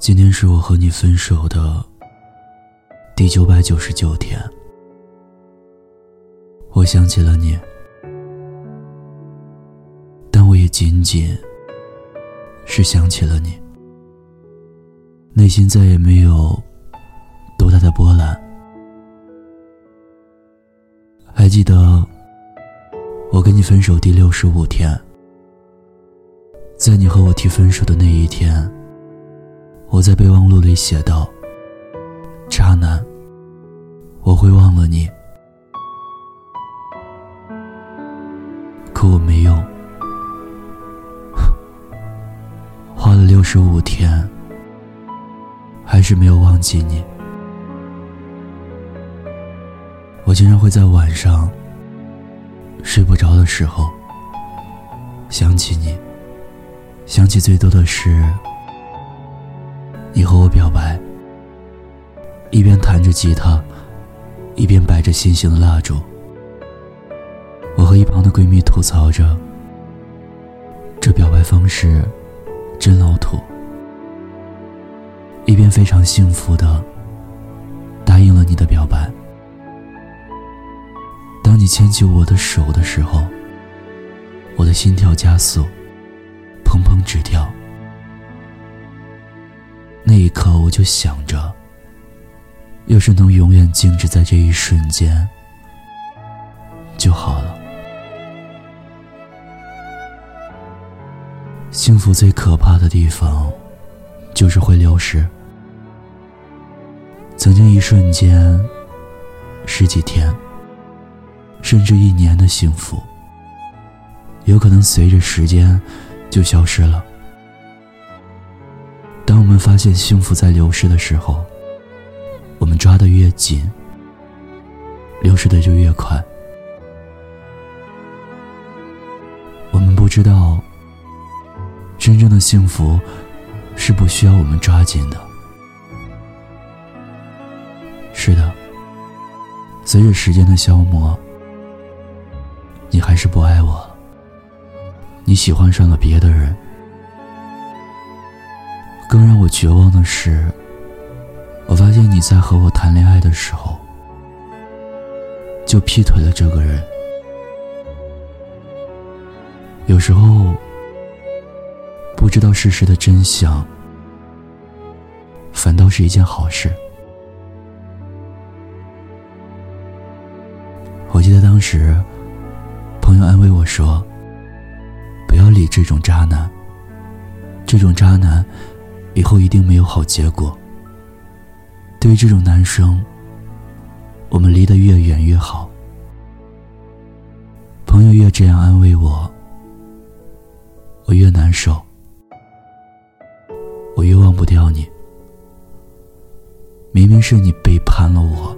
今天是我和你分手的第九百九十九天，我想起了你，但我也仅仅是想起了你，内心再也没有多大的波澜。还记得我跟你分手第六十五天，在你和我提分手的那一天。我在备忘录里写道：“渣男，我会忘了你。”可我没用，花了六十五天，还是没有忘记你。我经常会在晚上睡不着的时候想起你，想起最多的是。你和我表白，一边弹着吉他，一边摆着心形的蜡烛。我和一旁的闺蜜吐槽着：“这表白方式真老土。”一边非常幸福的答应了你的表白。当你牵起我的手的时候，我的心跳加速，砰砰直跳。那一刻，我就想着，要是能永远静止在这一瞬间就好了。幸福最可怕的地方，就是会流失。曾经一瞬间、十几天，甚至一年的幸福，有可能随着时间就消失了。当我们发现幸福在流逝的时候，我们抓得越紧，流逝的就越快。我们不知道，真正的幸福是不需要我们抓紧的。是的，随着时间的消磨，你还是不爱我了，你喜欢上了别的人。更让我绝望的是，我发现你在和我谈恋爱的时候，就劈腿了这个人。有时候，不知道事实的真相，反倒是一件好事。我记得当时，朋友安慰我说：“不要理这种渣男，这种渣男。”以后一定没有好结果。对于这种男生，我们离得越远越好。朋友越这样安慰我，我越难受，我越忘不掉你。明明是你背叛了我，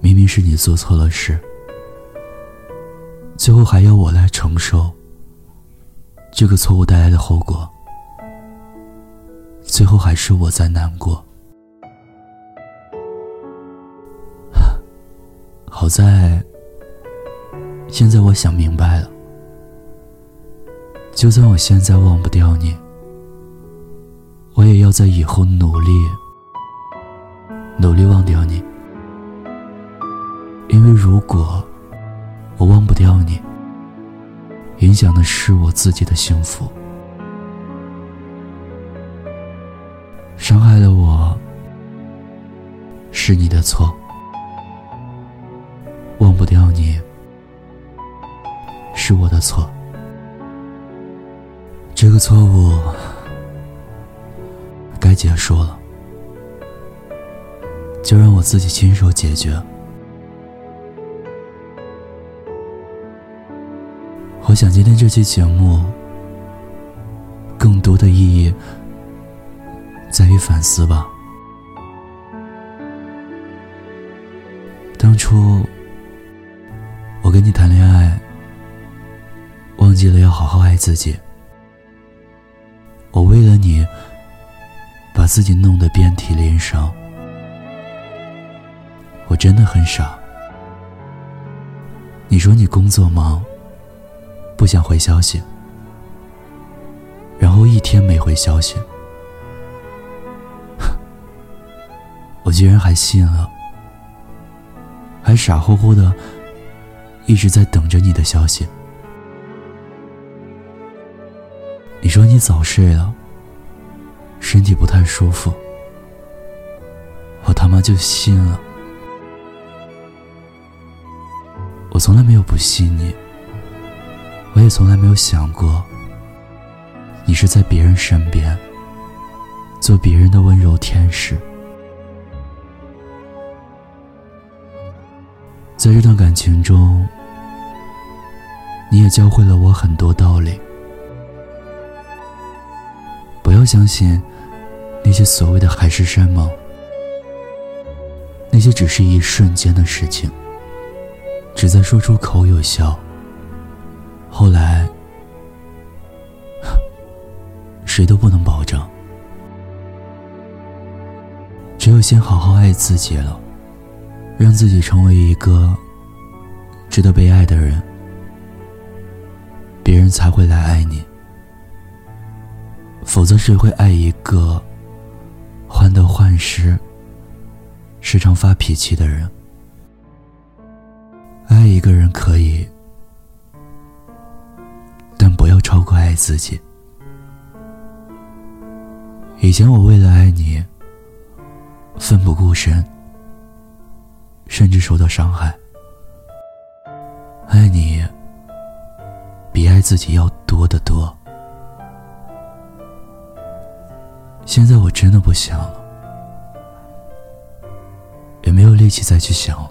明明是你做错了事，最后还要我来承受这个错误带来的后果。最后还是我在难过。好在，现在我想明白了。就算我现在忘不掉你，我也要在以后努力，努力忘掉你。因为如果我忘不掉你，影响的是我自己的幸福。伤害了我，是你的错。忘不掉你，是我的错。这个错误该结束了，就让我自己亲手解决。我想今天这期节目更多的意义。在于反思吧。当初我跟你谈恋爱，忘记了要好好爱自己。我为了你，把自己弄得遍体鳞伤。我真的很傻。你说你工作忙，不想回消息，然后一天没回消息。我居然还信了，还傻乎乎的一直在等着你的消息。你说你早睡了，身体不太舒服，我他妈就信了。我从来没有不信你，我也从来没有想过，你是在别人身边，做别人的温柔天使。在这段感情中，你也教会了我很多道理。不要相信那些所谓的海誓山盟，那些只是一瞬间的事情。只在说出口有效，后来谁都不能保证。只有先好好爱自己了，让自己成为一个值得被爱的人，别人才会来爱你。否则，谁会爱一个患得患失、时常发脾气的人？爱一个人可以，但不要超过爱自己。以前我为了爱你，奋不顾身，甚至受到伤害。爱你比爱自己要多得多。现在我真的不想了，也没有力气再去想了。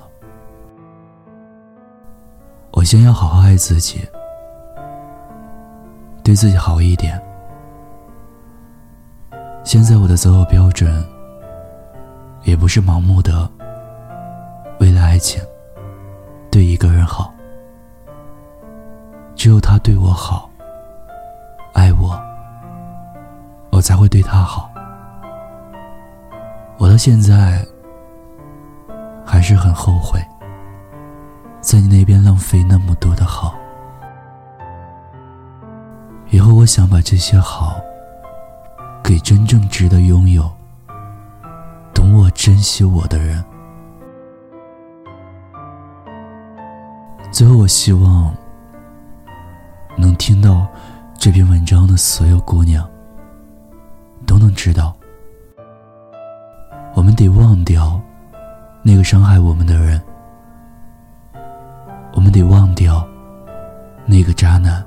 我先要好好爱自己，对自己好一点。现在我的择偶标准，也不是盲目的情对一个人好，只有他对我好，爱我，我才会对他好。我到现在还是很后悔。在你那边浪费那么多的好，以后我想把这些好给真正值得拥有、懂我、珍惜我的人。最后，我希望能听到这篇文章的所有姑娘都能知道，我们得忘掉那个伤害我们的人。我们得忘掉那个渣男。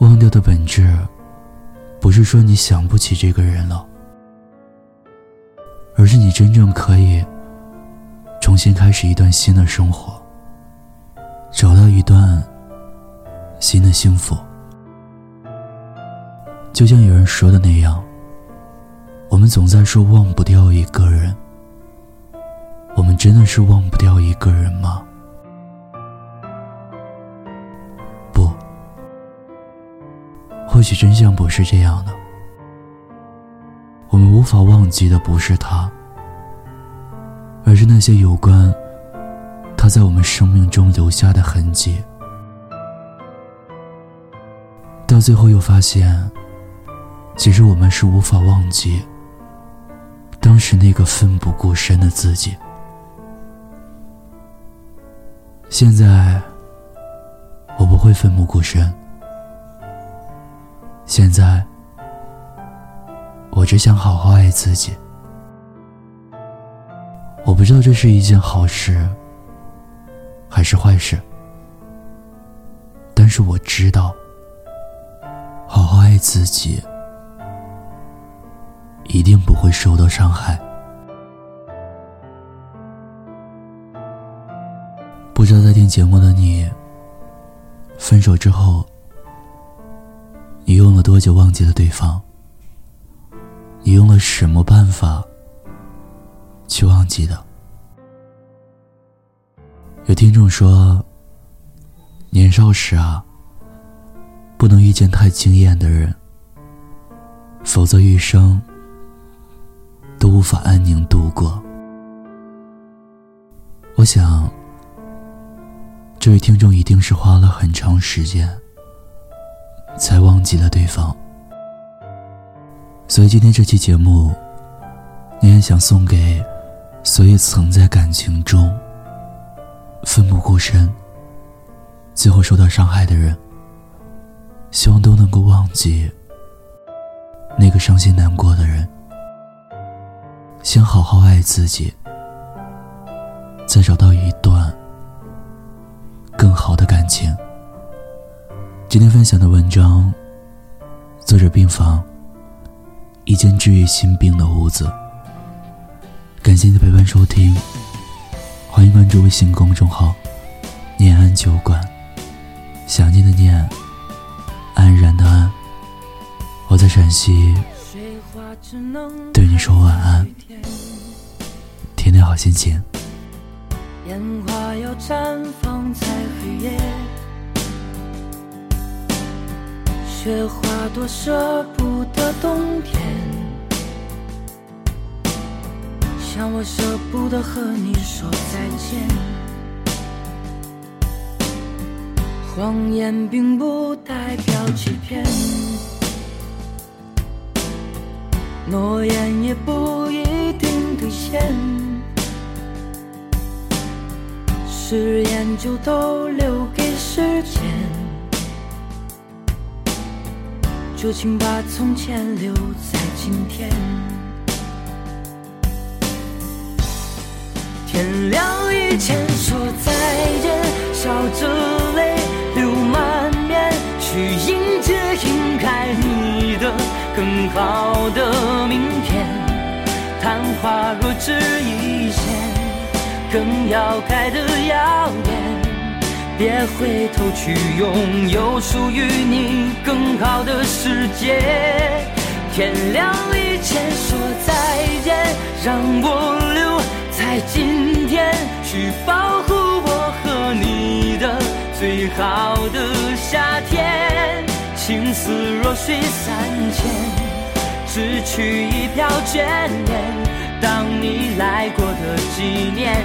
忘掉的本质，不是说你想不起这个人了，而是你真正可以重新开始一段新的生活，找到一段新的幸福。就像有人说的那样，我们总在说忘不掉一个人。我们真的是忘不掉一个人吗？不，或许真相不是这样的。我们无法忘记的不是他，是那些有关他在我们生命中留下的痕迹。到最后又发现，其实我们是无法忘记当时那个奋不顾身的自己。现在，我不会奋不顾身。现在，我只想好好爱自己。不知道这是一件好事还是坏事，但是我知道，好好爱自己，一定不会受到伤害。不知道在听节目的你，分手之后，你用了多久忘记了对方？你用了什么办法去忘记的？有听众说，年少时啊，不能遇见太惊艳的人，否则余生都无法安宁度过。我想。这位听众一定是花了很长时间，才忘记了对方。所以今天这期节目，你也想送给所有曾在感情中奋不顾身，最后受到伤害的人。希望都能够忘记那个伤心难过的人，先好好爱自己，再找到一段更好的感情。今天分享的文章，作者病房，一间治愈心病的屋子。感谢你的陪伴收听，欢迎关注微信公众号“念安酒馆”，想念的念。安然的安，我在陕西，对你说晚安，天天好心情。烟花要绽放在黑夜，雪花多舍不得冬天，像我舍不得和你说再见。谎言并不代表欺骗，诺言也不一定兑现，誓言就都留给时间，就请把从前留在今天。天亮以前说再见，笑着泪流满面。去迎接应该你的更好的明天。昙花若只一现，更要开的耀眼。别回头去拥有属于你更好的世界。天亮以前说再见，让我留在今天，去保护我和你的最好的夏天。情丝若水三千，只取一瓢眷恋，当你来过的纪念。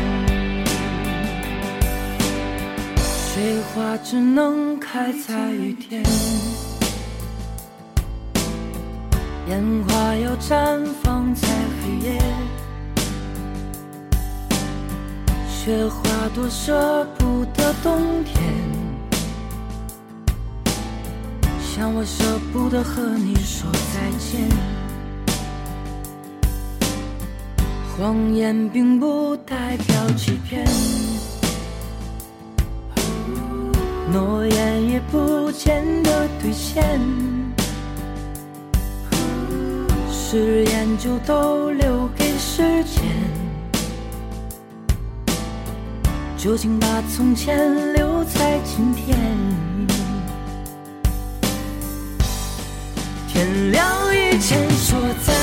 水花只能开在雨天，烟花要绽放在黑夜，雪花多舍不得冬天。像我舍不得和你说再见，谎言并不代表欺骗，诺言也不见得兑现，誓言就都留给时间，就请把从前留在今天。天亮以前说再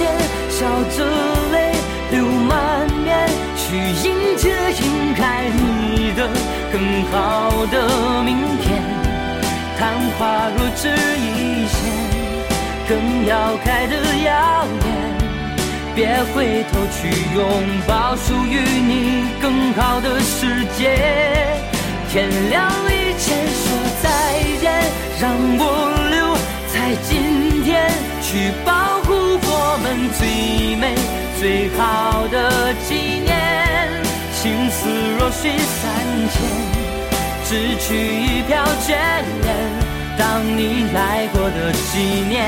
见，笑着泪流满面，去迎接迎开你的更好的明天。昙花若只一现，更要开的耀眼。别回头去拥抱属于你更好的世界。天亮以前说再见，让我留在今天。去保护我们最美最好的纪念，情丝若水三千，只取一瓢眷恋，当你来过的纪念。